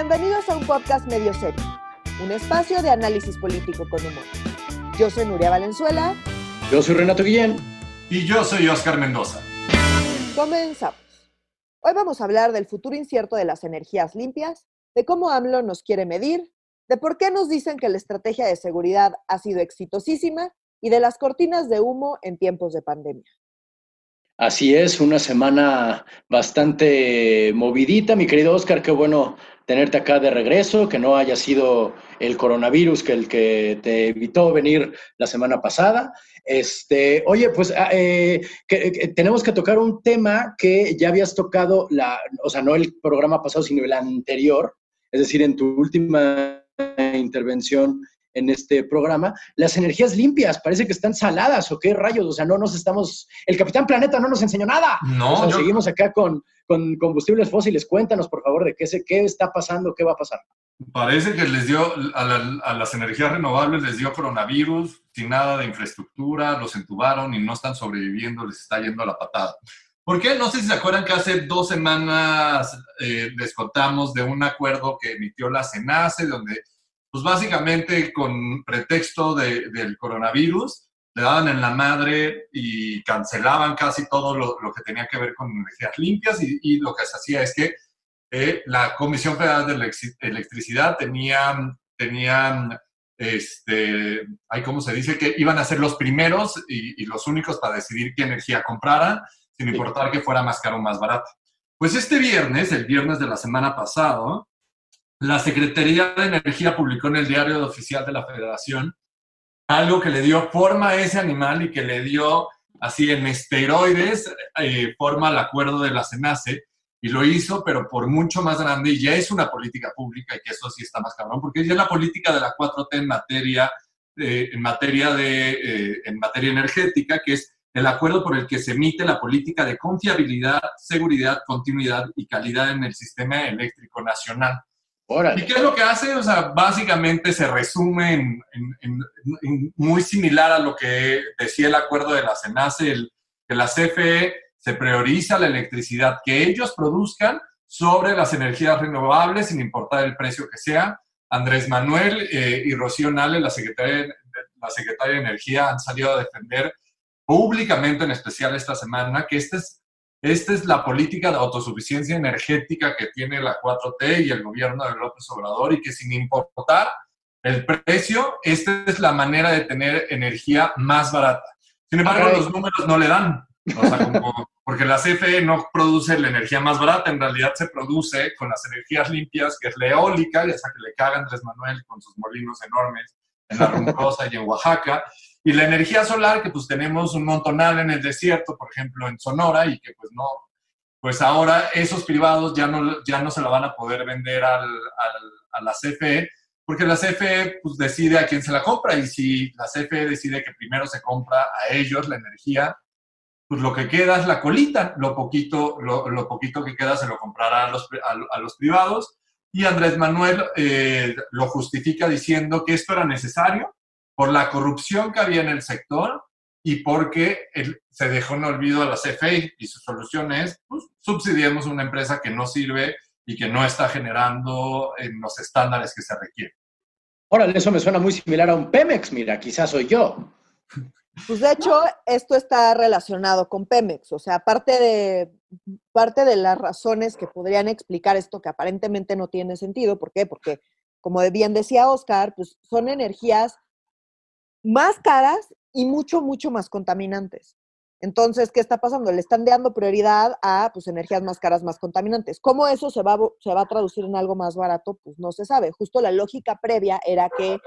Bienvenidos a un podcast medio serio, un espacio de análisis político con humor. Yo soy Nuria Valenzuela. Yo soy Renato Guillén. Y yo soy Oscar Mendoza. Comenzamos. Hoy vamos a hablar del futuro incierto de las energías limpias, de cómo AMLO nos quiere medir, de por qué nos dicen que la estrategia de seguridad ha sido exitosísima y de las cortinas de humo en tiempos de pandemia. Así es, una semana bastante movidita, mi querido Oscar, qué bueno tenerte acá de regreso, que no haya sido el coronavirus que el que te evitó venir la semana pasada. Este, oye, pues ah, eh, tenemos que tocar un tema que ya habías tocado, la, o sea, no el programa pasado, sino el anterior, es decir, en tu última intervención en este programa, las energías limpias, parece que están saladas o qué rayos, o sea, no nos estamos, el Capitán Planeta no nos enseñó nada. No, seguimos acá con, con, combustibles fósiles. Cuéntanos, por favor, de qué, qué está pasando, qué va a pasar. Parece que les dio, a, a las energías renovables les dio coronavirus, sin nada de infraestructura, los entubaron y no están sobreviviendo, les está yendo a la patada. ¿Por qué? No sé si se acuerdan que hace dos semanas eh, les contamos de un acuerdo que emitió la CENACE, donde, pues básicamente con pretexto del coronavirus, le daban en la madre y cancelaban casi todo lo, que tenía que ver con energías limpias y, lo que se hacía es que eh, la Comisión Federal de Electricidad tenía, tenía este, hay como se dice, que iban a ser los primeros y, y los únicos para decidir qué energía compraran sin importar que fuera más caro o más barato. Pues este viernes, el viernes de la semana pasada, la Secretaría de Energía publicó en el diario oficial de la Federación algo que le dio forma a ese animal y que le dio así en esteroides eh, forma al acuerdo de la CENACE y lo hizo, pero por mucho más grande y ya es una política pública y que eso sí está más cabrón, porque ya es la política de la 4T en materia, eh, en materia, de, eh, en materia energética, que es el acuerdo por el que se emite la política de confiabilidad, seguridad, continuidad y calidad en el sistema eléctrico nacional. ¿Y qué es lo que hace? O sea, básicamente se resume en, muy similar a lo que decía el acuerdo de la CENACE, el, que la CFE se prioriza la electricidad que ellos produzcan sobre las energías renovables, sin importar el precio que sea. Andrés Manuel eh, y Rocío Nale, la secretaria, la secretaria de Energía, han salido a defender públicamente, en especial esta semana, que esta es, esta es la política de autosuficiencia energética que tiene la 4T y el gobierno de López Obrador y que sin importar el precio, esta es la manera de tener energía más barata. Sin embargo, los números no le dan. porque la CFE no produce la energía más barata, en realidad se produce con las energías limpias, que es la eólica, ya sea que le cagan Andrés Manuel con sus molinos enormes en la Rumcosa y en Oaxaca, y la energía solar, que pues tenemos un montonal en el desierto, por ejemplo, en Sonora, y que pues no, pues ahora esos privados ya no, ya no se la van a poder vender al, a la CFE, porque la CFE pues decide a quién se la compra, y si la CFE decide que primero se compra a ellos la energía, pues lo que queda es la colita, lo poquito, lo, poquito que queda se lo comprará a los, a, los privados, y Andrés Manuel eh, lo justifica diciendo que esto era necesario por la corrupción que había en el sector y porque se dejó en olvido a la CFE y su solución es, pues, subsidiemos una empresa que no sirve y que no está generando en los estándares que se requieren. Órale, eso me suena muy similar a un Pemex, mira, quizás soy yo. Pues de hecho, esto está relacionado con Pemex, o sea, parte de, parte de las razones que podrían explicar esto que aparentemente no tiene sentido, ¿por qué? Porque, como bien decía Oscar, pues son energías más caras y mucho, mucho más contaminantes. Entonces, ¿qué está pasando? Le están dando prioridad a pues, energías más caras, más contaminantes. ¿Cómo eso se va, se va a traducir en algo más barato? Pues no se sabe. Justo la lógica previa era que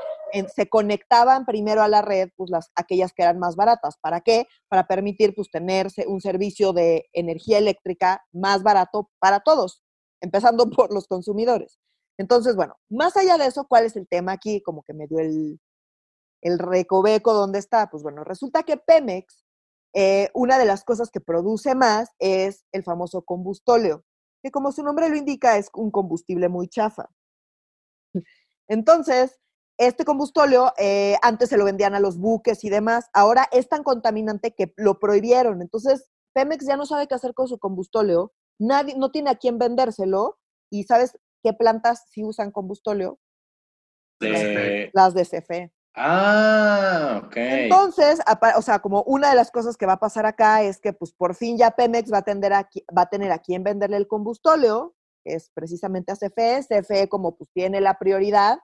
se conectaban primero a la red pues, las, aquellas que eran más baratas. ¿Para qué? Para permitir pues, tener un servicio de energía eléctrica más barato para todos, empezando por los consumidores. Entonces, bueno, más allá de eso, ¿cuál es el tema aquí? Como que me dio el, el recoveco dónde está. Pues bueno, resulta que Pemex, eh, una de las cosas que produce más es el famoso combustóleo, que como su nombre lo indica es un combustible muy chafa. Entonces, este combustóleo eh, antes se lo vendían a los buques y demás, ahora es tan contaminante que lo prohibieron. Entonces, Pemex ya no sabe qué hacer con su combustóleo, nadie, no tiene a quién vendérselo y, ¿sabes? qué plantas sí usan combustóleo. De- Las de CFE. Ah, ok. Entonces, o sea, como una de las cosas que va a pasar acá es que, pues, por fin ya Pemex va a, tender a, va a tener a quién venderle el combustóleo, que es precisamente a CFE. CFE, como pues tiene la prioridad,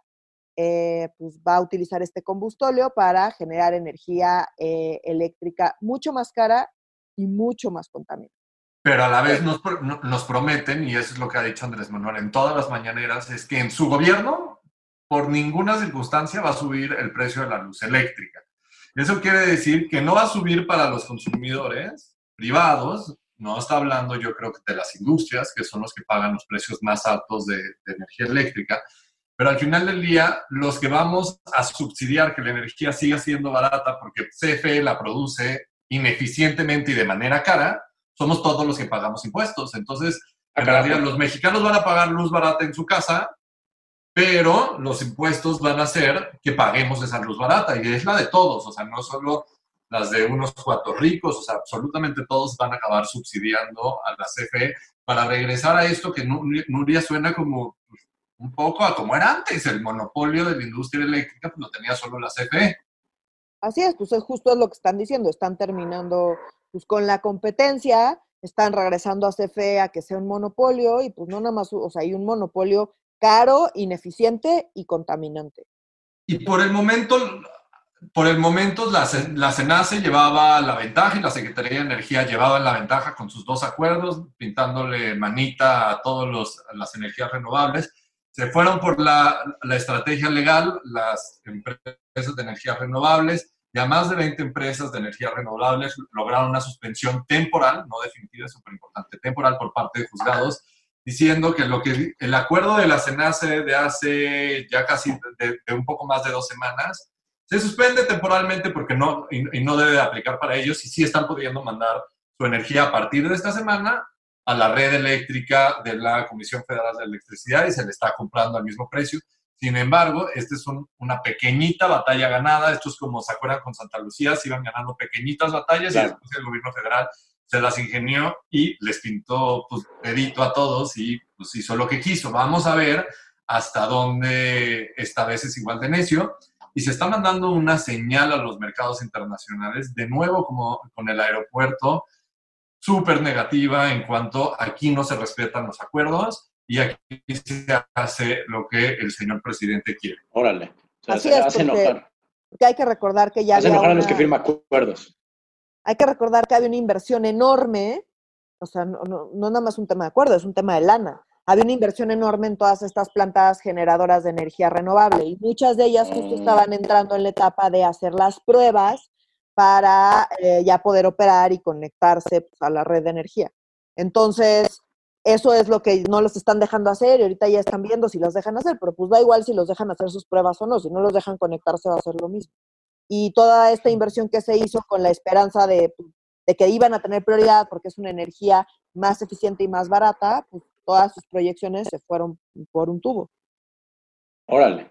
eh, pues va a utilizar este combustóleo para generar energía eh, eléctrica mucho más cara y mucho más contaminante. Pero a la vez nos, nos prometen, y eso es lo que ha dicho Andrés Manuel en todas las mañaneras, es que en su gobierno, por ninguna circunstancia, va a subir el precio de la luz eléctrica. Eso quiere decir que no va a subir para los consumidores privados, no está hablando yo creo que de las industrias, que son los que pagan los precios más altos de, de energía eléctrica, pero al final del día, los que vamos a subsidiar que la energía siga siendo barata porque CFE la produce ineficientemente y de manera cara, somos todos los que pagamos impuestos. Entonces, Ah, en carajo. realidad, los mexicanos van a pagar luz barata en su casa, pero los impuestos van a hacer que paguemos esa luz barata y es la de todos, o sea, no solo las de unos cuantos ricos, o sea, absolutamente todos van a acabar subsidiando a la CFE para regresar a esto que Nu- Nuria suena como un poco a como era antes, el monopolio de la industria eléctrica pues, lo tenía solo la CFE. Así es, pues es justo lo que están diciendo, están terminando pues con la competencia, están regresando a CFE a que sea un monopolio y pues no nada más, o sea, hay un monopolio caro, ineficiente y contaminante. Y por el momento, por el momento la, la llevaba la ventaja y la Secretaría de Energía llevaba la ventaja con sus dos acuerdos, pintándole manita a todas las energías renovables. Se fueron por la, la estrategia legal, las empresas de energías renovables, ya más de 20 empresas de energías renovables lograron una suspensión temporal, no definitiva, es súper importante, temporal por parte de juzgados, diciendo que lo que el acuerdo de la CENACE de hace ya casi de, de un poco más de dos semanas se suspende temporalmente porque no y, y no debe de aplicar para ellos y sí están pudiendo mandar su energía a partir de esta semana a la red eléctrica de la Comisión Federal de Electricidad y se le está comprando al mismo precio. Sin embargo, esta es un- una pequeñita batalla ganada. Esto es como se acuerdan con Santa Lucía, se iban ganando pequeñitas batallas Claro. y después el gobierno federal se las ingenió y les pintó pues, dedito a todos y pues, hizo lo que quiso. Vamos a ver hasta dónde esta vez es igual de necio. Y se está mandando una señal a los mercados internacionales, de nuevo como con el aeropuerto, súper negativa en cuanto aquí no se respetan los acuerdos y aquí se hace lo que el señor presidente quiere. Órale. O sea, Así se es, hace enojar. Porque hay que recordar que ya Hace enojar a los una- que firman acuerdos. Hay que recordar que había una inversión enorme, o sea, no, no, no nada más un tema de acuerdo, es un tema de lana. Había una inversión enorme en todas estas plantas generadoras de energía renovable y muchas de ellas justo Mm. estaban entrando en la etapa de hacer las pruebas para eh, ya poder operar y conectarse pues, a la red de energía. Entonces, eso es lo que no los están dejando hacer y ahorita ya están viendo si los dejan hacer, pero pues da igual si los dejan hacer sus pruebas o no, si no los dejan conectarse va a ser lo mismo. Y toda esta inversión que se hizo con la esperanza de, de que iban a tener prioridad porque es una energía más eficiente y más barata, pues todas sus proyecciones se fueron por un tubo. Órale.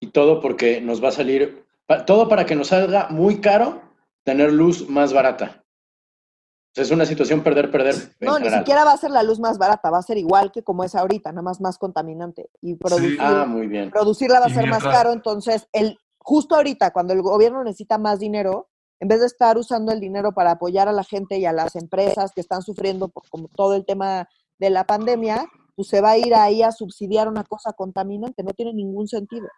Y todo porque nos va a salir, todo para que nos salga muy caro tener luz más barata. O sea, es una situación perder-perder. en No, ni siquiera va a ser la luz más barata, va a ser igual que como es ahorita, nada más más contaminante. Y producir, Ah, muy bien. producirla va a Y ser más caro, entonces el, justo ahorita, cuando el gobierno necesita más dinero, en vez de estar usando el dinero para apoyar a la gente y a las empresas que están sufriendo por como todo el tema de la pandemia, pues se va a ir ahí a subsidiar una cosa contaminante, no tiene ningún sentido.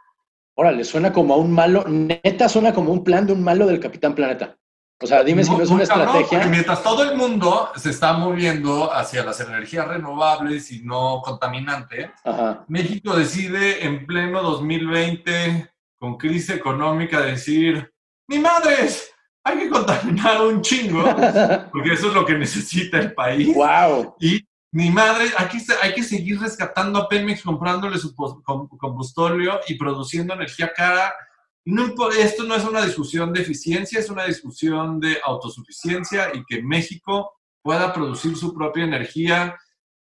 Órale, suena como a un malo, neta suena como un plan de un malo del Capitán Planeta. O sea, dime si no es una cabrón, estrategia. porque mientras todo el mundo se está moviendo hacia las energías renovables y no contaminantes, Ajá. México decide en pleno 2020, con crisis económica, decir, ¡ni madres! Hay que contaminar un chingo, porque eso es lo que necesita el país. wow. Y ni madre, aquí hay que seguir rescatando a Pemex, comprándole su pos- com- combustóleo y produciendo energía cara. No, esto no es una discusión de eficiencia, es una discusión de autosuficiencia y que México pueda producir su propia energía.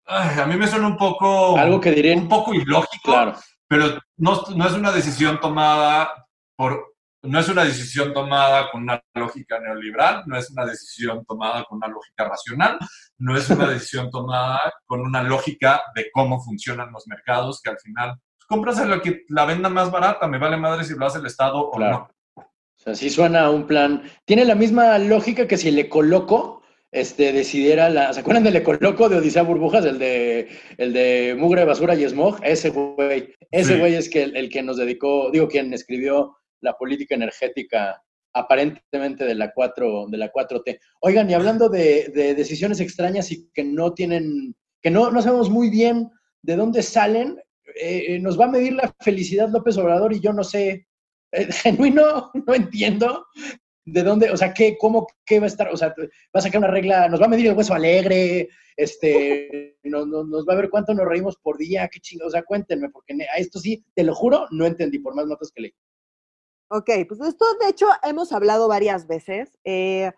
Ay, a mí me suena un poco, Algo que diré. un poco ilógico, Claro. Pero no, no es una decisión tomada por no es una decisión tomada con una lógica neoliberal, no es una decisión tomada con una lógica racional, no es una decisión tomada con una lógica de cómo funcionan los mercados, que al final pues, compras la que la venda más barata, me vale madre si lo hace el Estado o no. O sea, sí suena un plan. Tiene la misma lógica que si le coloco, este, decidiera la. ¿Se acuerdan del Ecoloco de Odisea Burbujas? El de, el de Mugre, Basura y Smog. Ese güey. Ese güey es que el, que nos dedicó, digo, quien escribió la política energética aparentemente de la 4, de la 4T. Oigan, y hablando de, decisiones extrañas y que no tienen, que no, no sabemos muy bien de dónde salen, eh, nos va a medir la felicidad López Obrador y yo no sé, eh, genuino, no entiendo de dónde, o sea, qué, cómo, qué va a estar, o sea, va a sacar una regla, nos va a medir el hueso alegre, este, nos, nos va a ver cuánto nos reímos por día, qué chingo, o sea, cuéntenme, porque a esto sí, te lo juro, no entendí, por más notas que leí. Ok, pues esto de hecho hemos hablado varias veces. Eh,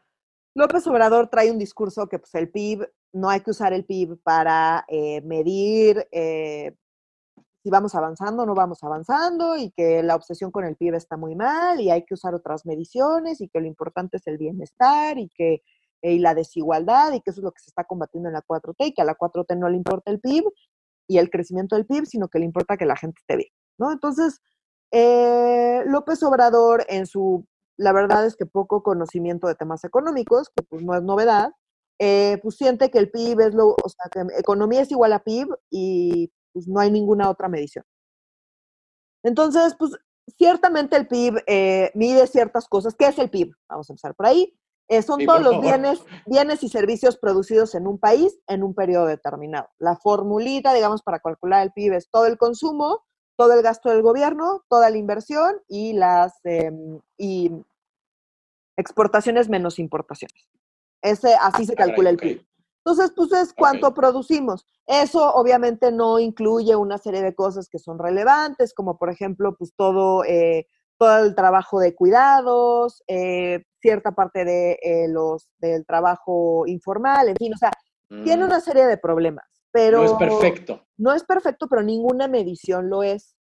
López Obrador trae un discurso que pues el PIB, no hay que usar el PIB para eh, medir eh, si vamos avanzando o no vamos avanzando y que la obsesión con el PIB está muy mal y hay que usar otras mediciones y que lo importante es el bienestar y que y la desigualdad y que eso es lo que se está combatiendo en la 4T y que a la 4T no le importa el PIB y el crecimiento del PIB, sino que le importa que la gente esté bien, ¿no? Entonces, eh, López Obrador en su, la verdad es que poco conocimiento de temas económicos, que pues no es novedad, eh, pues siente que el PIB es lo, o sea, que economía es igual a PIB y pues no hay ninguna otra medición. Entonces, pues ciertamente el PIB eh, mide ciertas cosas. ¿Qué es el PIB? Vamos a empezar por ahí. Eh, son todos los bienes, bienes y servicios producidos en un país en un periodo determinado. La formulita, digamos, para calcular el PIB es todo el consumo, todo el gasto del gobierno, toda la inversión y las em, y exportaciones menos importaciones. Ese, así se ah, calcula el PIB. Entonces, pues es cuánto producimos. Eso obviamente no incluye una serie de cosas que son relevantes, como por ejemplo, pues todo, eh, todo el trabajo de cuidados, eh, cierta parte de, eh, los, del trabajo informal, en fin, o sea, tiene mm. una serie de problemas. Pero no es perfecto. No es perfecto, pero ninguna medición lo es.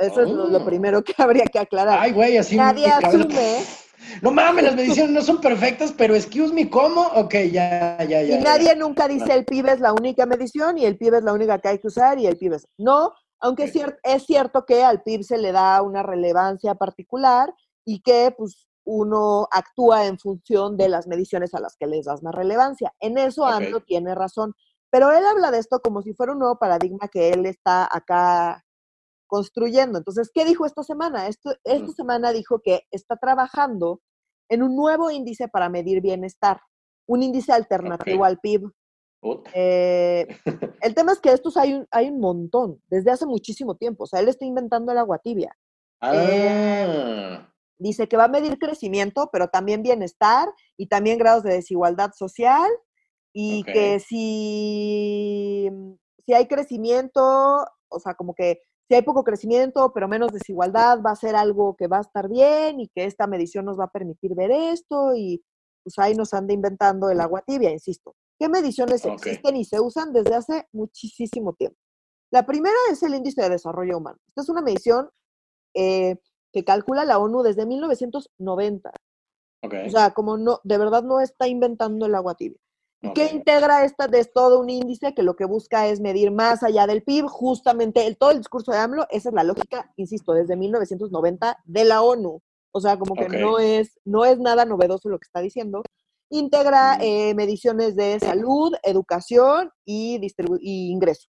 Eso es lo, lo, oh. primero que habría que aclarar. Ay, güey, así Nadie asume no mames, las mediciones no son perfectas, pero excuse me, ¿cómo? Ok, ya, ya, ya. Y nadie nunca dice el PIB es la única medición y el PIB es la única que hay que usar y el PIB es. No, aunque es, es cierto que al PIB se le da una relevancia particular y que pues uno actúa en función de las mediciones a las que les das más relevancia. En eso okay. tiene razón. Pero él habla de esto como si fuera un nuevo paradigma que él está acá construyendo. Entonces, ¿qué dijo esta semana? Esto, esta semana dijo que está trabajando en un nuevo índice para medir bienestar, un índice alternativo al PIB. Eh, el tema es que estos hay un, hay un montón, desde hace muchísimo tiempo. O sea, él está inventando el agua tibia. Eh, ah. dice que va a medir crecimiento, pero también bienestar y también grados de desigualdad social. Y que si, si hay crecimiento, o sea, como que si hay poco crecimiento, pero menos desigualdad, va a ser algo que va a estar bien y que esta medición nos va a permitir ver esto y pues ahí nos anda inventando el agua tibia, insisto. ¿Qué mediciones existen y se usan desde hace muchísimo tiempo? La primera es el índice de desarrollo humano. Esta es una medición eh, que calcula la ONU desde 1990. O sea, como no, de verdad no está inventando el agua tibia. ¿Qué integra esta de todo un índice que lo que busca es medir más allá del PIB? Justamente el, todo el discurso de AMLO, esa es la lógica, insisto, desde 1990 de la ONU. O sea, como que no, es, no es nada novedoso lo que está diciendo. Integra eh, mediciones de salud, educación y, y ingreso.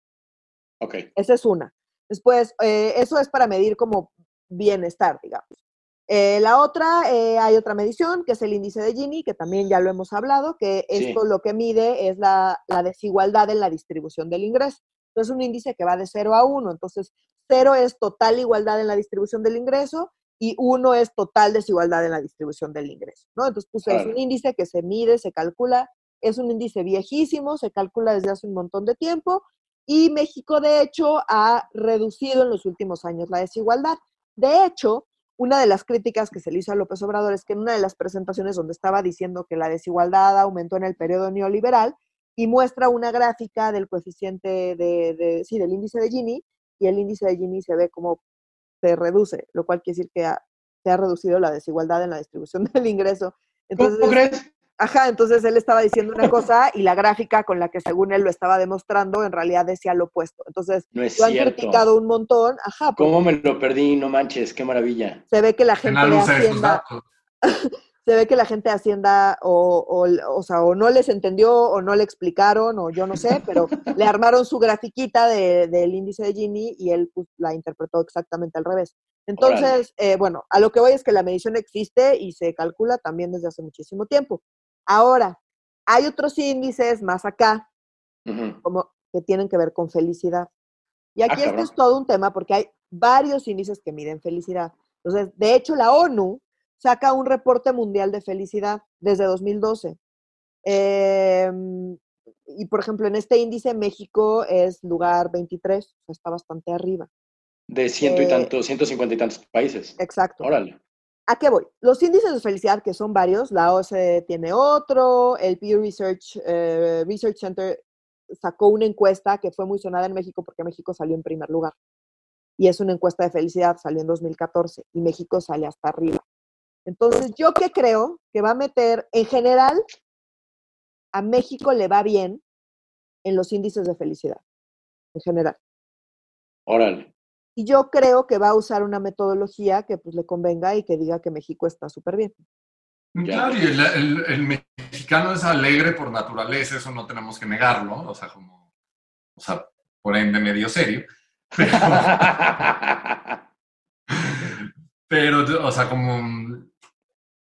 Ok. Esa es una. Después, eh, eso es para medir como bienestar, digamos. Eh, la otra, eh, hay otra medición, que es el índice de Gini, que también ya lo hemos hablado, que esto lo que mide es la, desigualdad en la distribución del ingreso. Entonces, es un índice que va de 0 a 1. Entonces, 0 es total igualdad en la distribución del ingreso y 1 es total desigualdad en la distribución del ingreso. ¿no? Entonces, pues, es un índice que se mide, se calcula, es un índice viejísimo, se calcula desde hace un montón de tiempo y México, de hecho, ha reducido en los últimos años la desigualdad. De hecho, una de las críticas que se le hizo a López Obrador es que en una de las presentaciones donde estaba diciendo que la desigualdad aumentó en el periodo neoliberal y muestra una gráfica del coeficiente de, sí, del índice de Gini y el índice de Gini se ve como se reduce, lo cual quiere decir que se ha reducido la desigualdad en la distribución del ingreso. ¿Cómo Entonces, crees? Ajá, entonces él estaba diciendo una cosa y la gráfica con la que según él lo estaba demostrando en realidad decía lo opuesto. Entonces, No es lo han cierto. criticado un montón, ajá, porque ¿Cómo me lo perdí? No manches, qué maravilla. se ve que la gente nadie de Hacienda, se ve que la gente de Hacienda o, o, o sea, o no les entendió o no le explicaron o yo no sé, pero le armaron su grafiquita de- del índice de Gini y él pues, la interpretó exactamente al revés. Entonces, eh, bueno, a lo que voy es que la medición existe y se calcula también desde hace muchísimo tiempo. Ahora, hay otros índices más acá, como que tienen que ver con felicidad. Y Ah, aquí esto cabrón. es todo un tema porque hay varios índices que miden felicidad. Entonces, de hecho, la ONU saca un reporte mundial de felicidad desde 2012. Em, y, por ejemplo, en este índice México es lugar 23, o sea, está bastante arriba. De ciento y Eh, tantos, ciento cincuenta y tantos países. Exacto. Órale. ¿A qué voy? Los índices de felicidad, que son varios, la OCDE tiene otro, el Pew Research, eh, Research Center sacó una encuesta que fue muy sonada en México porque México salió en primer lugar. Y es una encuesta de felicidad, salió en 2014 y México sale hasta arriba. Entonces, yo que creo que va a meter, en general, a México le va bien en los índices de felicidad, en general. Órale. Y yo creo que va a usar una metodología que pues le convenga y que diga que México está súper bien. Claro, y el, mexicano es alegre por naturaleza, eso no tenemos que negarlo, o sea, como, o sea, por ende medio serio. Pero, o sea, como,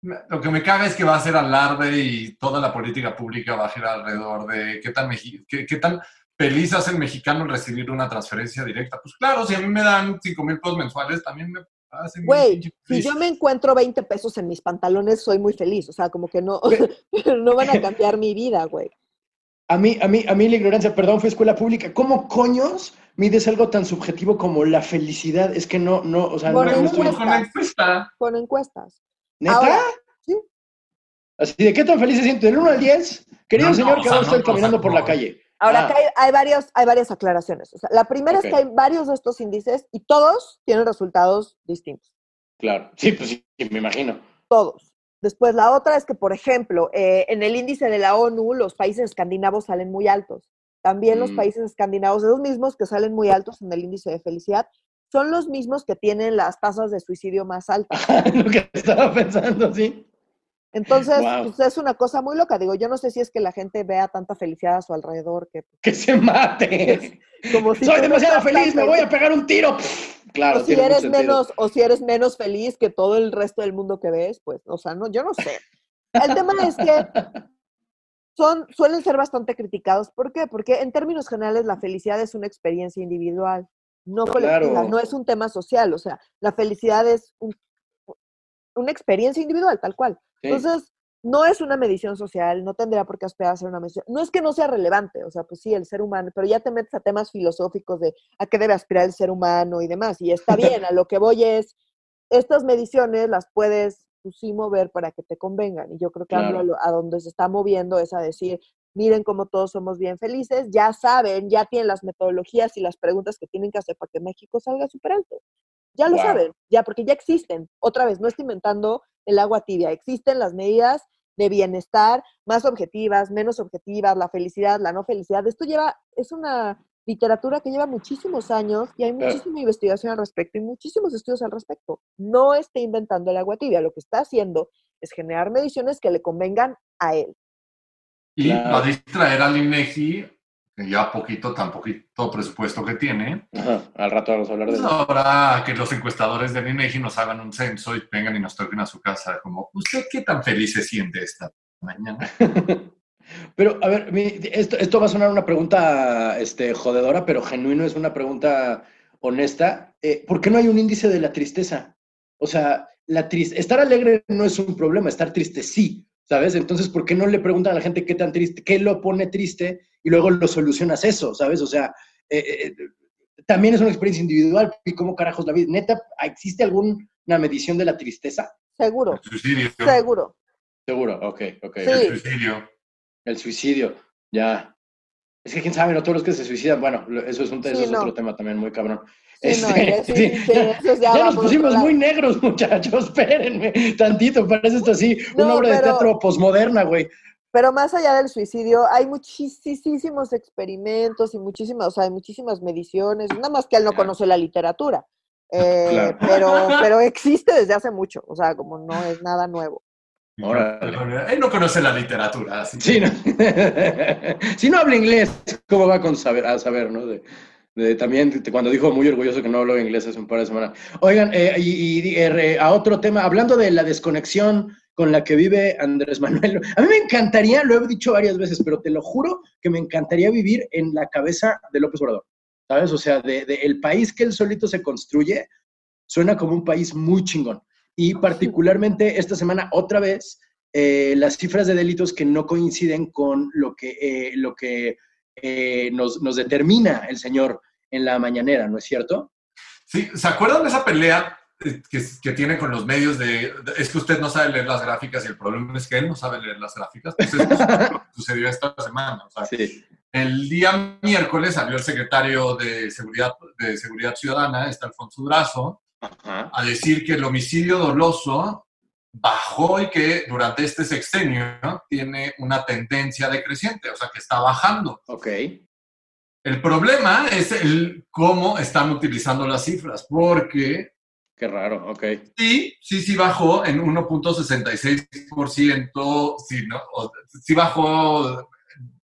lo que me caga es que va a ser alarde y toda la política pública va a girar alrededor de qué tan, mexi- qué, qué tan feliz hace el mexicano en recibir una transferencia directa. Pues claro, si a mí me dan 5 mil pesos mensuales, también me hacen Güey, si yo me encuentro 20 pesos en mis pantalones, soy muy feliz. O sea, como que no, no van a cambiar mi vida, güey. A mí, a mí, a mí la ignorancia, perdón, fue escuela pública. ¿Cómo coños mides algo tan subjetivo como la felicidad? Es que no, no, o sea, no, estoy... con la encuesta. Con encuestas. ¿Neta? Ahora, sí. Así de qué tan feliz se siente, del 1 al 10. Querido No, no, señor, o que sea, va usted no, o caminando sea, por la calle. Ahora, Ah. hay, hay varios, hay varias aclaraciones. O sea, la primera es que hay varios de estos índices y todos tienen resultados distintos. Claro, sí, pues sí, me imagino. Todos. Después, la otra es que, por ejemplo, eh, en el índice de la ONU, los países escandinavos salen muy altos. También los Mm. países escandinavos, esos mismos que salen muy altos en el índice de felicidad, son los mismos que tienen las tasas de suicidio más altas. Lo que estaba pensando, sí. Entonces, pues, es una cosa muy loca. Digo, yo no sé si es que la gente vea tanta felicidad a su alrededor que Que se mate. como si Soy no demasiado feliz, me voy a pegar un tiro. Claro, o si eres menos o si eres menos feliz que todo el resto del mundo que ves, pues, o sea, no, yo no sé. El tema es que son suelen ser bastante criticados. ¿Por qué? Porque en términos generales la felicidad es una experiencia individual, no colectiva, Claro. no es un tema social. O sea, la felicidad es un- una experiencia individual, tal cual. Sí. Entonces, no es una medición social, no tendría por qué aspirar a ser una medición. No es que no sea relevante, o sea, pues sí, el ser humano, pero ya te metes a temas filosóficos de a qué debe aspirar el ser humano y demás. Y está bien, a lo que voy es, estas mediciones las puedes, pues sí, mover para que te convengan. Y yo creo que Claro. Lo- a donde se está moviendo es a decir, miren cómo todos somos bien felices, ya saben, ya tienen las metodologías y las preguntas que tienen que hacer para que México salga súper alto. Ya lo saben, ya, porque ya existen. Otra vez, no estoy inventando el agua tibia, existen las medidas de bienestar más objetivas, menos objetivas, la felicidad, la no felicidad. Esto lleva, es una literatura que lleva muchísimos años y hay muchísima investigación al respecto y muchísimos estudios al respecto. No está inventando el agua tibia, lo que está haciendo es generar mediciones que le convengan a él. Y Claro. va a distraer al INEGI, ya poquito, tan poquito presupuesto que tiene. Ajá, Al rato vamos a hablar de Pues eso. ahora que los encuestadores del INEGI nos hagan un censo y vengan y nos toquen a su casa, como, ¿usted qué tan feliz se siente esta mañana? Pero, a ver, esto, esto va a sonar una pregunta este, jodedora, pero genuino, es una pregunta honesta. Eh, ¿Por qué no hay un índice de la tristeza? O sea, la tris- estar alegre no es un problema, estar triste sí, ¿sabes? Entonces, ¿por qué no le preguntan a la gente qué tan triste, qué lo pone triste y luego lo solucionas eso, ¿sabes? O sea, eh, eh, también es una experiencia individual y cómo carajos la vida. Neta, ¿existe alguna medición de la tristeza? Seguro, El suicidio. seguro. Seguro, ok, ok. Sí. El suicidio. El suicidio, ya. Es que quién sabe, no todos los que se suicidan, bueno, eso es, un, eso Sí, es no. otro tema también muy cabrón. Sí, Este, ya- sí, ya- nos pusimos muy negros, muchachos, espérenme tantito, parece esto así, una No, obra de teatro posmoderna, güey. Pero más allá del suicidio, hay muchísimos experimentos y muchísimas, o sea, hay muchísimas mediciones, nada más que él no conoce la literatura. Eh, Claro. pero, pero existe desde hace mucho, o sea, como no es nada nuevo. Órale. Él no conoce la literatura, así Sí, no. si no habla inglés, ¿cómo va con saber, a saber, no? De, de- también de- cuando dijo muy orgulloso que no habló inglés hace un par de semanas. Oigan, eh, y, y, eh, a otro tema, hablando de la desconexión con la que vive Andrés Manuel, a mí me encantaría, lo he dicho varias veces, pero te lo juro que me encantaría vivir en la cabeza de López Obrador, ¿sabes? O sea, de, de el país que él solito se construye, suena como un país muy chingón. Y particularmente esta semana, otra vez, eh, las cifras de delitos que no coinciden con lo que, eh, lo que eh, nos, nos determina el señor en la mañanera, ¿no es cierto? Sí, ¿se acuerdan de esa pelea que, que tiene con los medios de, es que usted no sabe leer las gráficas y el problema es que él no sabe leer las gráficas? Pues esto es lo que sucedió esta semana. O sea, Sí. el día miércoles salió el secretario de Seguridad, de Seguridad Ciudadana, este Alfonso Durazo, Ajá. a decir que el homicidio doloso bajó y que durante este sexenio ¿no? tiene una tendencia decreciente, o sea, que está bajando. Ok. El problema es el cómo están utilizando las cifras, porque Qué raro, ok. sí, sí, sí bajó en 1.66%, sí, ¿no? O- sí bajó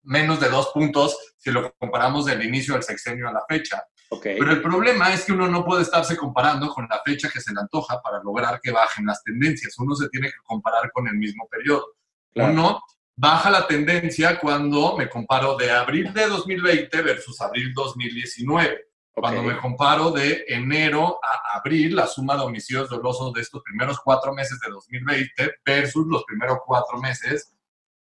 menos de dos puntos si lo comparamos del inicio del sexenio a la fecha. Ok. Pero el problema es que uno no puede estarse comparando con la fecha que se le antoja para lograr que bajen las tendencias. Uno se tiene que comparar con el mismo periodo. Claro. Uno baja la tendencia cuando me comparo de abril de 2020 versus abril 2019. Ok. Cuando me comparo de enero a abril, la suma de homicidios dolosos de estos primeros cuatro meses de 2020 versus los primeros cuatro meses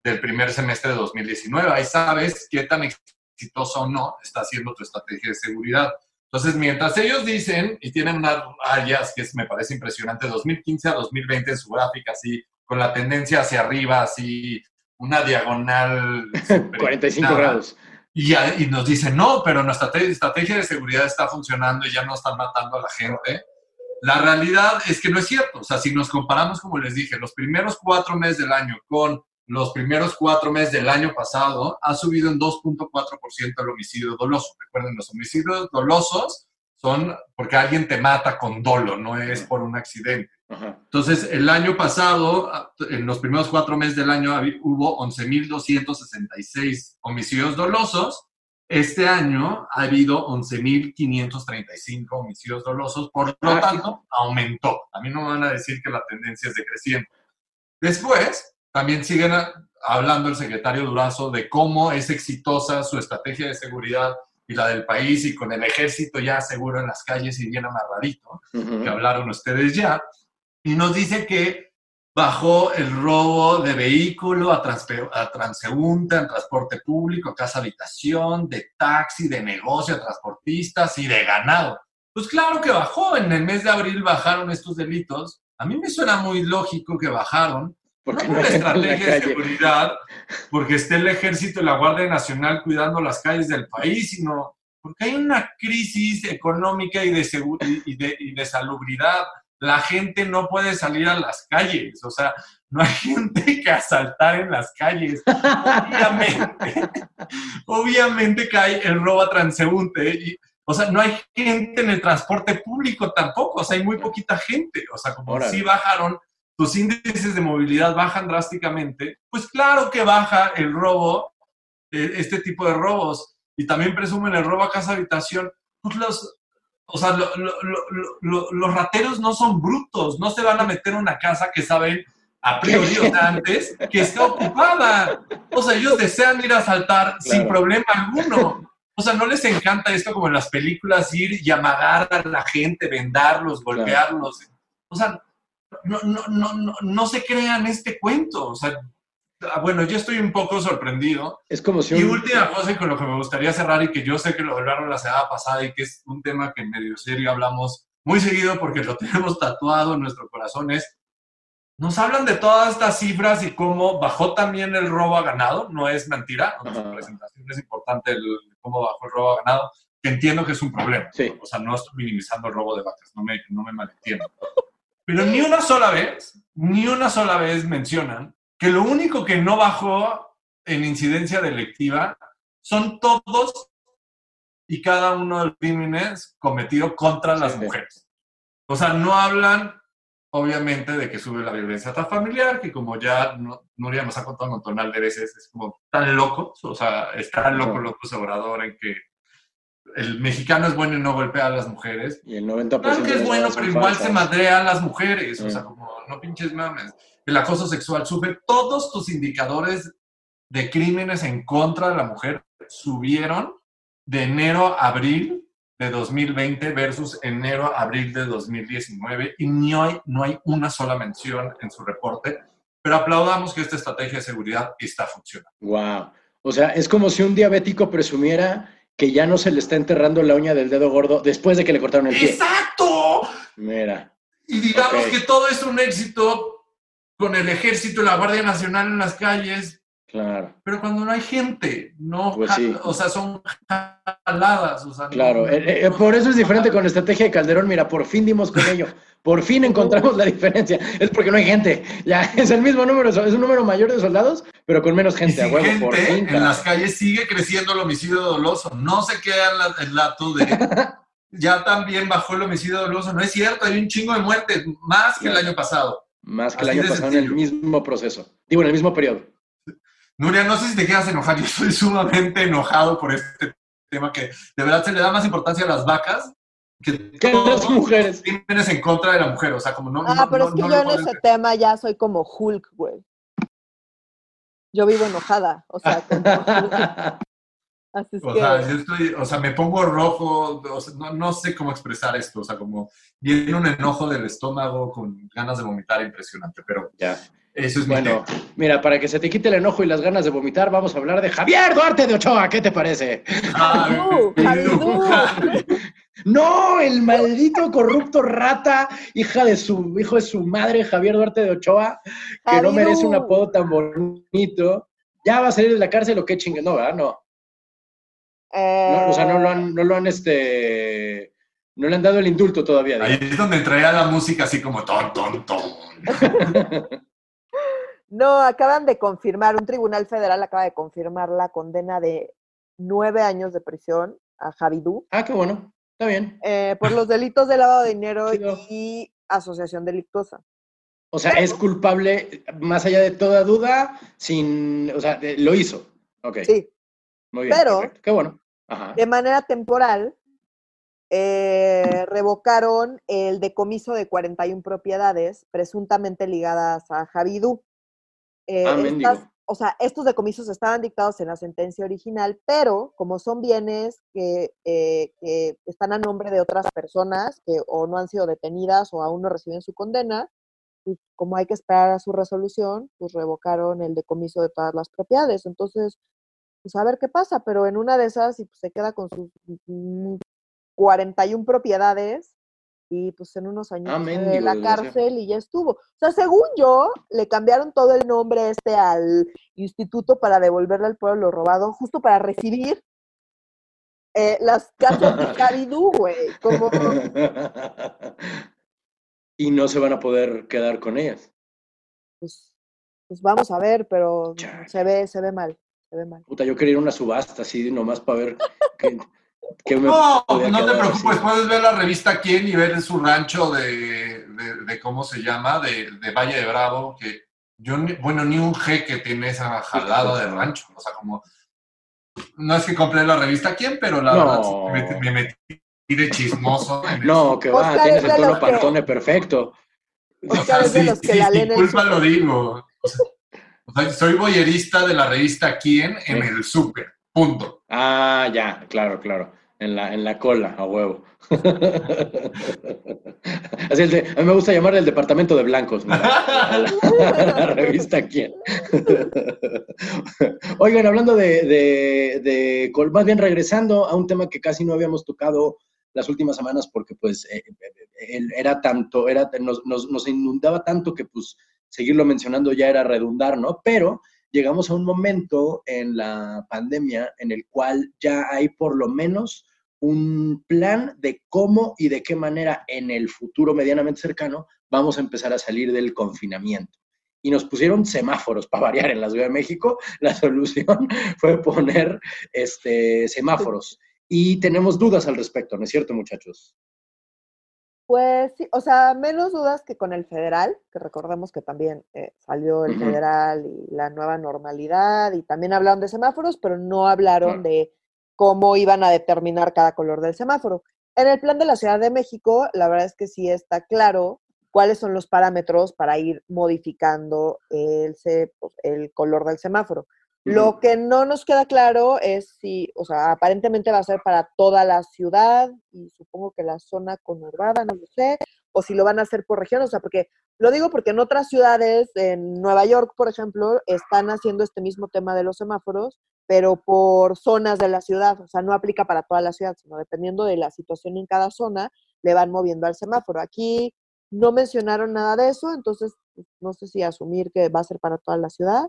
del primer semestre de 2019. Ahí sabes qué tan exitosa o no está siendo tu estrategia de seguridad. Entonces, mientras ellos dicen, y tienen unas rayas que me parece impresionante, 2015 a 2020 en su gráfica, así, con la tendencia hacia arriba, así, una diagonal. súper 45 inclinada. grados. Y, y nos dicen, no, pero nuestra te- estrategia de seguridad está funcionando y ya no están matando a la gente. La realidad es que no es cierto. O sea, si nos comparamos, como les dije, los primeros cuatro meses del año con los primeros cuatro meses del año pasado, ha subido en 2.4% el homicidio doloso. Recuerden, los homicidios dolosos son porque alguien te mata con dolo, no es por un accidente. Ajá. Entonces, el año pasado, en los primeros cuatro meses del año, hubo 11.266 homicidios dolosos. Este año ha habido 11.535 homicidios dolosos, por lo tanto, aumentó. A mí no me van a decir que la tendencia es decreciente. Después, también siguen hablando el secretario Durazo de cómo es exitosa su estrategia de seguridad y la del país y con el ejército ya seguro en las calles y bien amarradito Ujú. que hablaron ustedes ya, y nos dice que bajó el robo de vehículo a, a transeúnte, a transporte público, a casa habitación, de taxi, de negocio, a transportistas y de ganado. Pues claro que bajó, en el mes de abril bajaron estos delitos. A mí me suena muy lógico que bajaron, Porque no no la estrategia de seguridad, porque esté el ejército y la Guardia Nacional cuidando las calles del país, sino porque hay una crisis económica y de, y de, y de salubridad. La gente no puede salir a las calles, o sea, no hay gente que asaltar en las calles. Obviamente, obviamente que hay el robo a transeúnte. Y, o sea, no hay gente en el transporte público tampoco, o sea, hay muy poquita gente. O sea, como Órale. si bajaron, tus índices de movilidad bajan drásticamente, pues claro que baja el robo, eh, este tipo de robos. Y también presumen el robo a casa habitación. Pues los, o sea, lo- lo- lo- lo- lo- los rateros no son brutos, no se van a meter en una casa que saben a priori o sea, antes que está ocupada. O sea, ellos desean ir a asaltar sin problema alguno. O sea, no les encanta esto como en las películas, ir y amagar a la gente, vendarlos, Claro. golpearlos. O sea, no, no, no, no, se crean este cuento. O sea, ah, bueno, yo estoy un poco sorprendido. Es como si Y un... última cosa con lo que me gustaría cerrar y que yo sé que lo hablaron la semana pasada y que es un tema que en medio serio hablamos muy seguido porque lo tenemos tatuado en nuestro corazón es nos hablan de todas estas cifras y cómo bajó también el robo a ganado, no es mentira, en su presentación es importante el, cómo bajó el robo a ganado, que entiendo que es un problema. O sea, no estoy minimizando el robo de vacas, no me, no me malentiendo. Pero ni una sola vez, ni una sola vez mencionan que lo único que no bajó en incidencia delictiva son todos y cada uno de los crímenes cometidos contra las mujeres. O sea, no hablan, obviamente, de que sube la violencia familiar, que como ya Nuria nos ha contado un montón de veces, es como tan loco, o sea, es tan loco López Obrador en que el mexicano es bueno y no golpea a las mujeres. Y el 90% Claro que es bueno, pero igual se madrea a las mujeres, o sea, como no pinches mames. El acoso sexual sube, todos tus indicadores de crímenes en contra de la mujer subieron de enero a abril de 2020 versus enero a abril de 2019 y no hay, no hay una sola mención en su reporte, pero aplaudamos que esta estrategia de seguridad está funcionando. Wow. O sea, es como si un diabético presumiera que ya no se le está enterrando la uña del dedo gordo después de que le cortaron el pie. ¡Exacto! Mira. Y digamos que todo es un éxito con el ejército y la Guardia Nacional en las calles, Claro. Pero cuando no hay gente, no, Pues sí. o sea, son jaladas. O sea, no- Claro, eh, eh, por eso es diferente con la estrategia de Calderón. Mira, por fin dimos con ello. Por fin encontramos la diferencia. Es porque no hay gente. Ya es el mismo número, es un número mayor de soldados, pero con menos Y gente. A sin huevo, gente por fin. en las calles sigue creciendo el homicidio doloso. No se queda en la- el dato de ya también bajó el homicidio doloso. No es cierto, hay un chingo de muertes, más que el año pasado. Más que el año pasado en el mismo proceso. Digo, en el mismo periodo. Nuria, no sé si te quedas enojado. Yo estoy sumamente enojado por este tema que de verdad se le da más importancia a las vacas que, Que las mujeres. los crímenes en contra de la mujer. O sea, como no. Ah, no- pero no- es que no yo en ese ver. tema ya soy como Hulk, güey. Yo vivo enojada, o sea, como. Así es O que... sea, yo estoy, o sea, me pongo rojo, o sea, no, no sé cómo expresar esto, o sea, como viene un enojo del estómago con ganas de vomitar impresionante, pero Ya. eso es mi Bueno, tema. mira, para que se te quite el enojo y las ganas de vomitar, vamos a hablar de Javier Duarte de Ochoa. ¿Qué te parece? Javidú, Javidú. No, el maldito corrupto rata, hija de su hijo de su madre, Javier Duarte de Ochoa, que no merece un apodo tan bonito. ¿Ya va a salir de la cárcel o qué chingue? No, ¿verdad? No. No, o sea, no lo han, no lo han, este, no le han dado el indulto todavía. Ahí es donde traía la música así como ton, ton, ton. No, acaban de confirmar, un tribunal federal acaba de confirmar la condena de nueve años de prisión a Javidú Ah, qué bueno. Está bien. eh, por los delitos de lavado de dinero Chido. y asociación delictuosa. O sea, es culpable, más allá de toda duda, sin, o sea, lo hizo. Ok. Sí, Muy bien. pero- perfecto. Qué bueno. Ajá. de manera temporal eh, revocaron el decomiso de 41 propiedades presuntamente ligadas a Javidú. Eh, Ah, estas-. O sea, estos decomisos estaban dictados en la sentencia original, pero como son bienes que, eh, que están a nombre de otras personas que o no han sido detenidas o aún no reciben su condena, pues, como hay que esperar a su resolución, pues revocaron el decomiso de todas las propiedades. Entonces, pues a ver qué pasa, pero en una de esas y, pues, se queda con sus mm, 41 propiedades y pues en unos años Ah, sale de la cárcel y ya estuvo. O sea, según yo, le cambiaron todo el nombre este al instituto para devolverle al pueblo lo robado, justo para recibir eh, las casas de Caridú, güey. Como, y no se van a poder quedar con ellas. pues, pues vamos a ver, pero Chale. se ve, se ve mal, se ve mal. Puta, yo quería ir a una subasta así, nomás para ver me No, no te preocupes, así. puedes ver la revista Quién y ver su rancho de, de, de cómo se llama, de, de Valle de Bravo, que yo, bueno, ni un jeque tiene esa jalada de rancho, o sea, como, no es que compré la revista Quién, pero la No. verdad sí me, metí- me metí de chismoso. en No, que va, Oscar tienes es el tono pantone perfecto. O Oscar sea, es de sí, los que sí, la sin leen en culpa su- lo digo. O sea, o sea, soy boyerista de la revista Quién en el súper, punto. Ah, ya, claro, claro. En la, en la cola, a huevo. Así el de- a mí me gusta llamar el departamento de blancos. a la, a la revista quién. Oigan, hablando de, de, de col- más bien regresando a un tema que casi no habíamos tocado las últimas semanas porque pues eh, eh, era tanto, era, nos, nos, nos inundaba tanto que pues seguirlo mencionando ya era redundar, ¿no? Pero llegamos a un momento en la pandemia en el cual ya hay por lo menos un plan de cómo y de qué manera en el futuro medianamente cercano vamos a empezar a salir del confinamiento. Y nos pusieron semáforos para variar en la Ciudad de México. La solución fue poner este, semáforos. Y tenemos dudas al respecto, ¿no es cierto, muchachos? Pues sí, o sea, menos dudas que con el federal, que recordemos que también eh, salió el federal y la nueva normalidad, y también hablaron de semáforos, pero no hablaron de cómo iban a determinar cada color del semáforo. En el plan de la Ciudad de México, la verdad es que sí está claro cuáles son los parámetros para ir modificando el, pues, el color del semáforo. Lo que no nos queda claro es si, o sea, aparentemente va a ser para toda la ciudad y supongo que la zona conurbada, no lo sé, o si lo van a hacer por región, o sea, porque lo digo porque en otras ciudades, en Nueva York, por ejemplo, están haciendo este mismo tema de los semáforos pero por zonas de la ciudad, o sea, no aplica para toda la ciudad, sino dependiendo de la situación en cada zona, le van moviendo al semáforo. Aquí no mencionaron nada de eso, entonces pues, no sé si asumir que va a ser para toda la ciudad.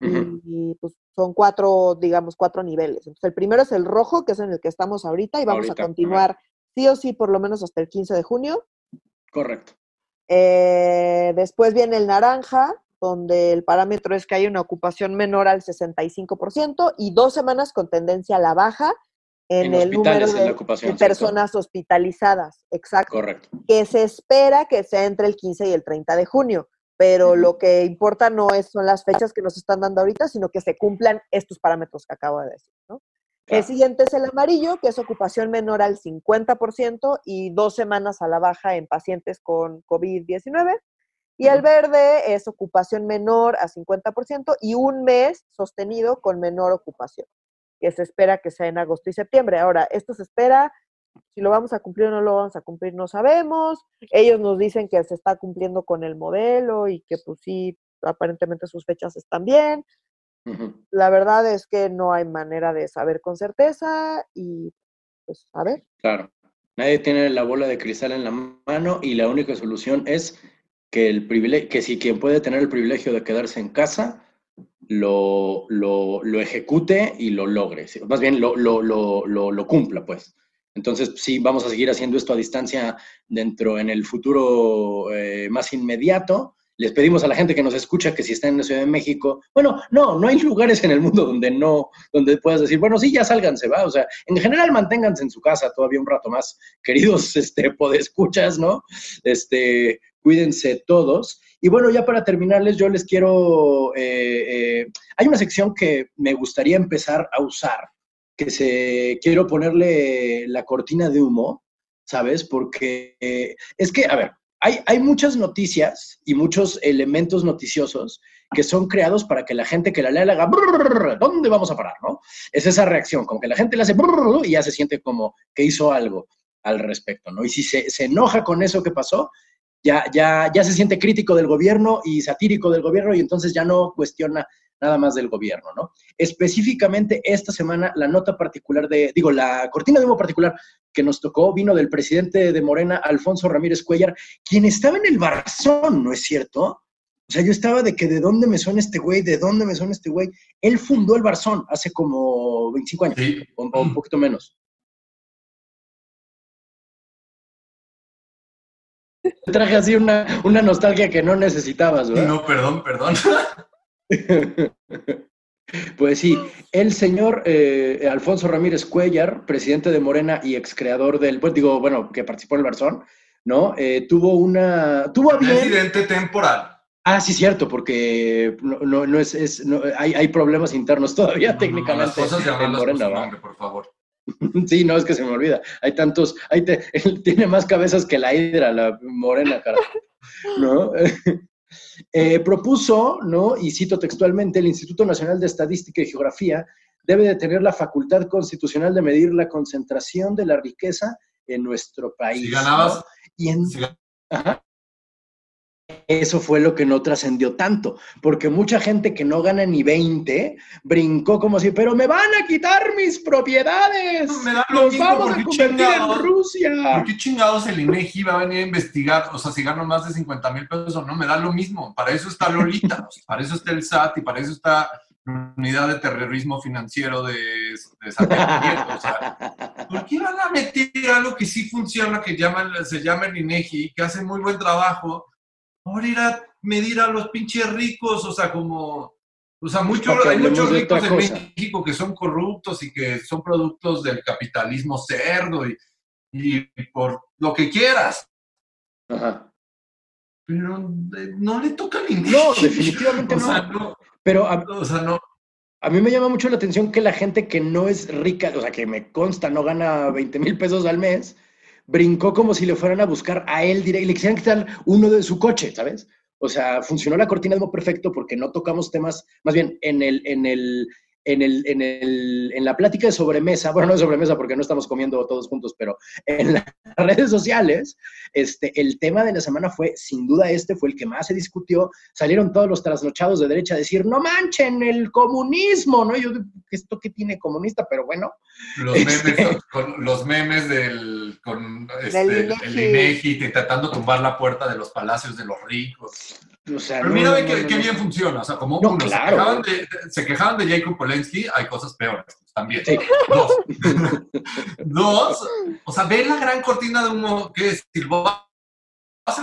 y, pues son cuatro, digamos, cuatro niveles. Entonces el primero es el rojo, que es en el que estamos ahorita, y vamos a continuar sí o sí por lo menos hasta el 15 de junio. Correcto. Eh, después viene el naranja, donde el parámetro es que hay una ocupación menor al 65% y dos semanas con tendencia a la baja en, el número de, personas hospitalizadas. Exacto. Correcto. Que se espera que sea entre el 15 y el 30 de junio, pero lo que importa no es, son las fechas que nos están dando ahorita, sino que se cumplan estos parámetros que acabo de decir. El siguiente es el amarillo, que es ocupación menor al 50% y dos semanas a la baja en pacientes con COVID-19. Y el verde es ocupación menor a 50% y un mes sostenido con menor ocupación, que se espera que sea en agosto y septiembre. Ahora, esto se espera, si lo vamos a cumplir o no lo vamos a cumplir, no sabemos. Ellos nos dicen que se está cumpliendo con el modelo y que pues sí, aparentemente sus fechas están bien. La verdad es que no hay manera de saber con certeza y pues a ver. Claro, nadie tiene la bola de cristal en la mano y la única solución es que, el privilegio, que si quien puede tener el privilegio de quedarse en casa, lo, lo, lo ejecute y lo logre, más bien lo, lo, cumpla, pues. Entonces, sí, vamos a seguir haciendo esto a distancia dentro en el futuro eh, más inmediato. Les pedimos a la gente que nos escucha que si está en la Ciudad de México, bueno, no, no hay lugares en el mundo donde no, donde puedas decir, bueno, sí, ya sálganse, va. O sea, en general manténganse en su casa todavía un rato más, queridos, este, podescuchas, ¿no? Este, cuídense todos. Y bueno, ya para terminarles, yo les quiero, eh, eh, hay una sección que me gustaría empezar a usar, que se, quiero ponerle la cortina de humo, ¿sabes? Porque eh, es que, a ver, hay, hay, muchas noticias y muchos elementos noticiosos que son creados para que la gente que la lea le haga, ¿dónde vamos a parar? ¿no? Es esa reacción, como que la gente le hace y ya se siente como que hizo algo al respecto, ¿no? Y si se, se enoja con eso que pasó, ya, ya, ya se siente crítico del gobierno y satírico del gobierno y entonces ya no cuestiona nada más del gobierno, ¿no? Específicamente esta semana la nota particular de, digo, la cortina de humo particular que nos tocó vino del presidente de Morena, Alfonso Ramírez Cuellar, quien estaba en el Barzón, ¿no es cierto? O sea, yo estaba de que de dónde me suena este güey, de dónde me suena este güey. Él fundó el Barzón hace como 25 años, o, un poquito menos. Traje así una, nostalgia que no necesitabas, ¿verdad? No, perdón, perdón. Pues sí, el señor eh, Alfonso Ramírez Cuellar, presidente de Morena y ex creador del, pues digo, bueno, que participó en el Barzón, ¿no? Eh, tuvo una, tuvo a Presidente temporal. Ah, sí, cierto, porque no, no, es, es hay, hay, problemas internos todavía técnicamente en Morena, por favor. Sí, no, es que se me olvida. Hay tantos, hay tiene más cabezas que la hidra, la morena, cara. ¿No? Eh, propuso, ¿no? Y cito textualmente, el Instituto Nacional de Estadística y Geografía debe de tener la facultad constitucional de medir la concentración de la riqueza en nuestro país. Si ganabas. Y en, eso fue lo que no trascendió tanto, porque mucha gente que no gana ni 20 brincó como si, pero me van a quitar mis propiedades. Me da lo Nos mismo, vamos a porque convertir en Rusia. ¿Por qué chingados el INEGI va a venir a investigar? O sea, si gano más de 50 mil pesos o no, me da lo mismo. Para eso está Lolita, para eso está el SAT y para eso está la unidad de terrorismo financiero de, de. O sea, ¿por qué van a meter algo que sí funciona, que llaman, se llama el INEGI, que hace muy buen trabajo, por ir a medir a los pinches ricos? O sea, como... O sea, mucho- hay muchos ricos en cosa. México que son corruptos y que son productos del capitalismo cerdo y, y por lo que quieras. Ajá. Pero eh, no le toca ni No, definitivamente o no. Sea, no. Pero a, O sea, no. a mí me llama mucho la atención que la gente que no es rica, o sea, que me consta, no gana 20 mil pesos al mes, brincó como si le fueran a buscar a él directo y le quisieran quitar uno de su coche, ¿sabes? O sea, funcionó la cortina de humo perfecto porque no tocamos temas, más bien en el, en el, en el, en el, en la plática de sobremesa, bueno, no de sobremesa porque no estamos comiendo todos juntos, pero en las redes sociales, este, el tema de la semana fue, sin duda este fue el que más se discutió, salieron todos los trasnochados de derecha a decir, no manchen el comunismo, ¿no? Yo, ¿esto qué tiene comunista? Pero bueno, Los Este- memes, con, los memes del con, este, Del el INEGI. INEGI intentando tumbar la puerta de los palacios de los ricos. O sea, Pero no, mira, no, que, no, no. bien funciona. O sea, como No, uno, claro. se, quejaban de, se quejaban de Jacob Polensky, hay cosas peores también. Sí. Dos. Dos, o sea, ve la gran cortina de humo que es Silva. Hace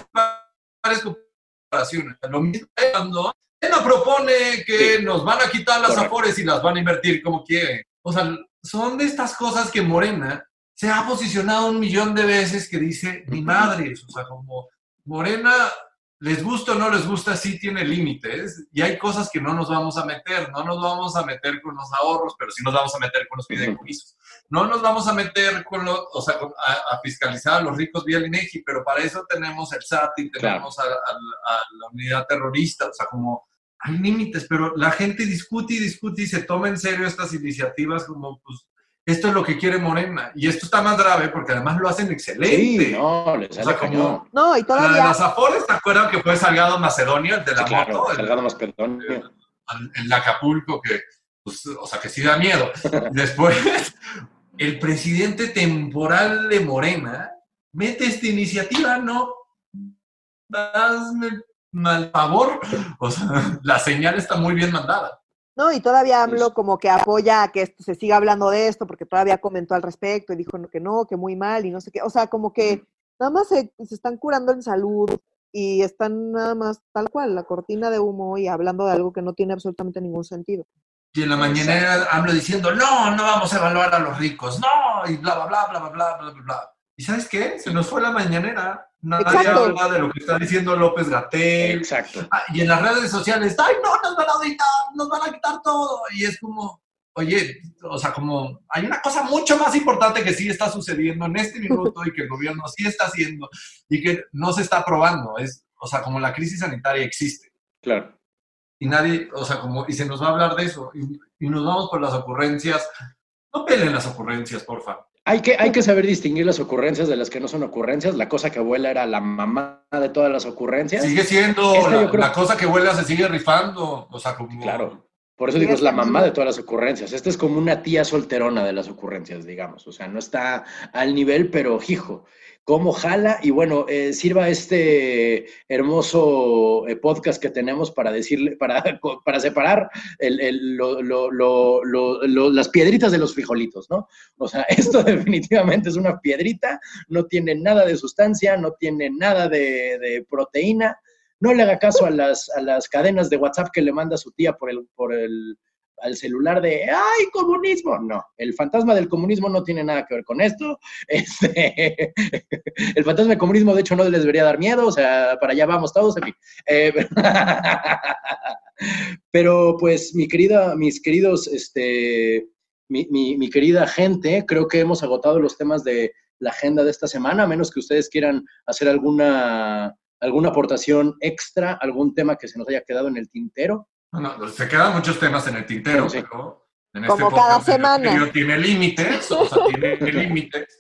varias comparaciones. Lo mismo cuando Morena propone que Sí. nos van a quitar las Correcto. afores y las van a invertir como quieren. O sea, son de estas cosas que Morena se ha posicionado un millón de veces que dice, mi madre, o sea, como Morena, les gusta o no les gusta, sí tiene límites y hay cosas que no nos vamos a meter, no nos vamos a meter con los ahorros, pero sí nos vamos a meter con los fideicomisos. No nos vamos a meter con los, o sea, a, a fiscalizar a los ricos vía el INEGI, pero para eso tenemos el SAT y tenemos a, a- a la unidad terrorista, o sea, como hay límites, pero la gente discute y discute y se toma en serio estas iniciativas como, pues, esto es lo que quiere Morena. Y esto está más grave porque además lo hacen excelente. Sí, no, le sale O sea, como-. No, y La de todavía, las Afores, ¿te acuerdan que fue Salgado Macedonio, el de la Sí, claro, moto? El- Salgado Macedonio. el, el Acapulco, que, pues, o sea, que sí da miedo. Después, el presidente temporal de Morena mete esta iniciativa, ¿no? Hazme mal favor. O sea, la señal está muy bien mandada. No, y todavía AMLO como que apoya a que esto, se siga hablando de esto, porque todavía comentó al respecto y dijo que no, que muy mal y no sé qué. O sea, como que nada más se, están curando en salud y están nada más tal cual, la cortina de humo y hablando de algo que no tiene absolutamente ningún sentido. Y en la mañana hablo diciendo, no, no vamos a evaluar a los ricos, no, y bla, bla, bla, bla, bla, bla, bla. ¿Y sabes qué? Se nos fue la mañanera. Nadie Exacto. habla de lo que está diciendo López Gatel. Exacto. Ah, y en las redes sociales, ay, no, nos van a auditar, nos van a quitar todo. Y es como, oye, o sea, como hay una cosa mucho más importante que sí está sucediendo en este minuto y que el gobierno sí está haciendo y que no se está aprobando. Es, o sea, como la crisis sanitaria existe Claro. y nadie, o sea, como, y se nos va a hablar de eso y, y nos vamos por las ocurrencias. No peleen las ocurrencias, porfa. Hay que, hay que saber distinguir las ocurrencias de las que no son ocurrencias. La cosa que abuela era la mamá de todas las ocurrencias. Sigue siendo la, yo creo- la cosa que huele se sigue rifando. O sea, como. Claro. Por eso digo, es la mamá de todas las ocurrencias. Esta es como una tía solterona de las ocurrencias, digamos. O sea, no está al nivel, pero hijo, cómo jala. Y bueno, eh, sirva este hermoso eh, podcast que tenemos para decirle, para, para separar el- el- lo- lo- lo- lo- lo- las piedritas de los frijolitos, ¿no? O sea, esto definitivamente es una piedrita, no tiene nada de sustancia, no tiene nada de, de proteína. No le haga caso a las, a las cadenas de WhatsApp que le manda su tía por el, por el al celular de ¡ay, comunismo! No, el fantasma del comunismo no tiene nada que ver con esto. Este, el fantasma del comunismo, de hecho, no les debería dar miedo, o sea, para allá vamos todos, en. Eh, pero pues, mi querida, mis queridos, este, mi, mi- mi querida gente, creo que hemos agotado los temas de la agenda de esta semana, a menos que ustedes quieran hacer alguna, alguna aportación extra, algún tema que se nos haya quedado en el tintero. Bueno, se quedan muchos temas en el tintero, Sí. pero en Como cada podcast en el semana. medio tiene límites, o sea, tiene límites.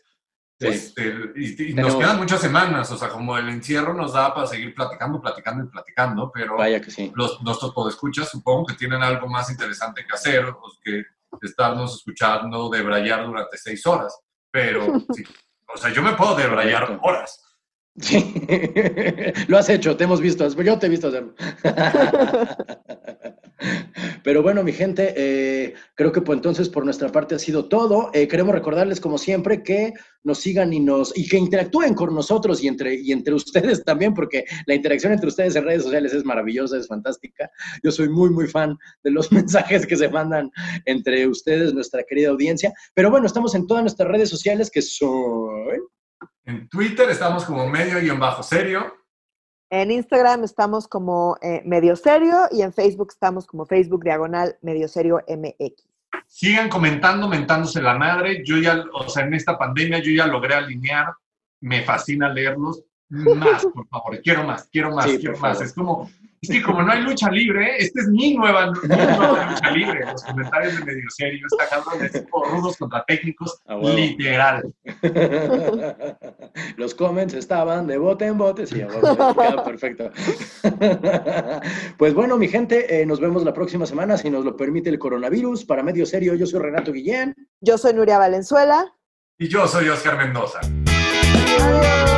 Este, y, nos quedan muchas semanas, o sea, como el encierro nos da para seguir platicando, platicando y platicando, pero Vaya que sí. los, nuestros podescuchas supongo que tienen algo más interesante que hacer, o que estarnos escuchando debrayar durante seis horas. Pero, sí, o sea, yo me puedo debrayar horas. Sí, lo has hecho, te hemos visto, yo te he visto hacerlo. Pero bueno, mi gente, eh, creo que pues entonces por nuestra parte ha sido todo. Eh, queremos recordarles, como siempre, que nos sigan y nos y que interactúen con nosotros y entre, y entre ustedes también, porque la interacción entre ustedes en redes sociales es maravillosa, es fantástica. Yo soy muy, muy fan de los mensajes que se mandan entre ustedes, nuestra querida audiencia. Pero bueno, estamos en todas nuestras redes sociales que son en Twitter estamos como medio-serio. En Instagram estamos como eh, medio serio y en Facebook estamos como Facebook diagonal medio serio MX. Sigan comentando, mentándose la madre. Yo ya, o sea, en esta pandemia yo ya logré alinear. Me fascina leerlos. Más, por favor. Quiero más, quiero más, quiero más. Es como, Sí, como no hay lucha libre, esta es mi nueva, lucha libre. Los comentarios de medio serio, está cabrón de rudos contra técnicos, literal. Los comments estaban de bote en bote, sí, perfecto. Pues bueno, mi gente, eh, nos vemos la próxima semana, si nos lo permite el coronavirus. Para medio serio, yo soy Renato Guillén. Yo soy Nuria Valenzuela. Y yo soy Oscar Mendoza. Adiós.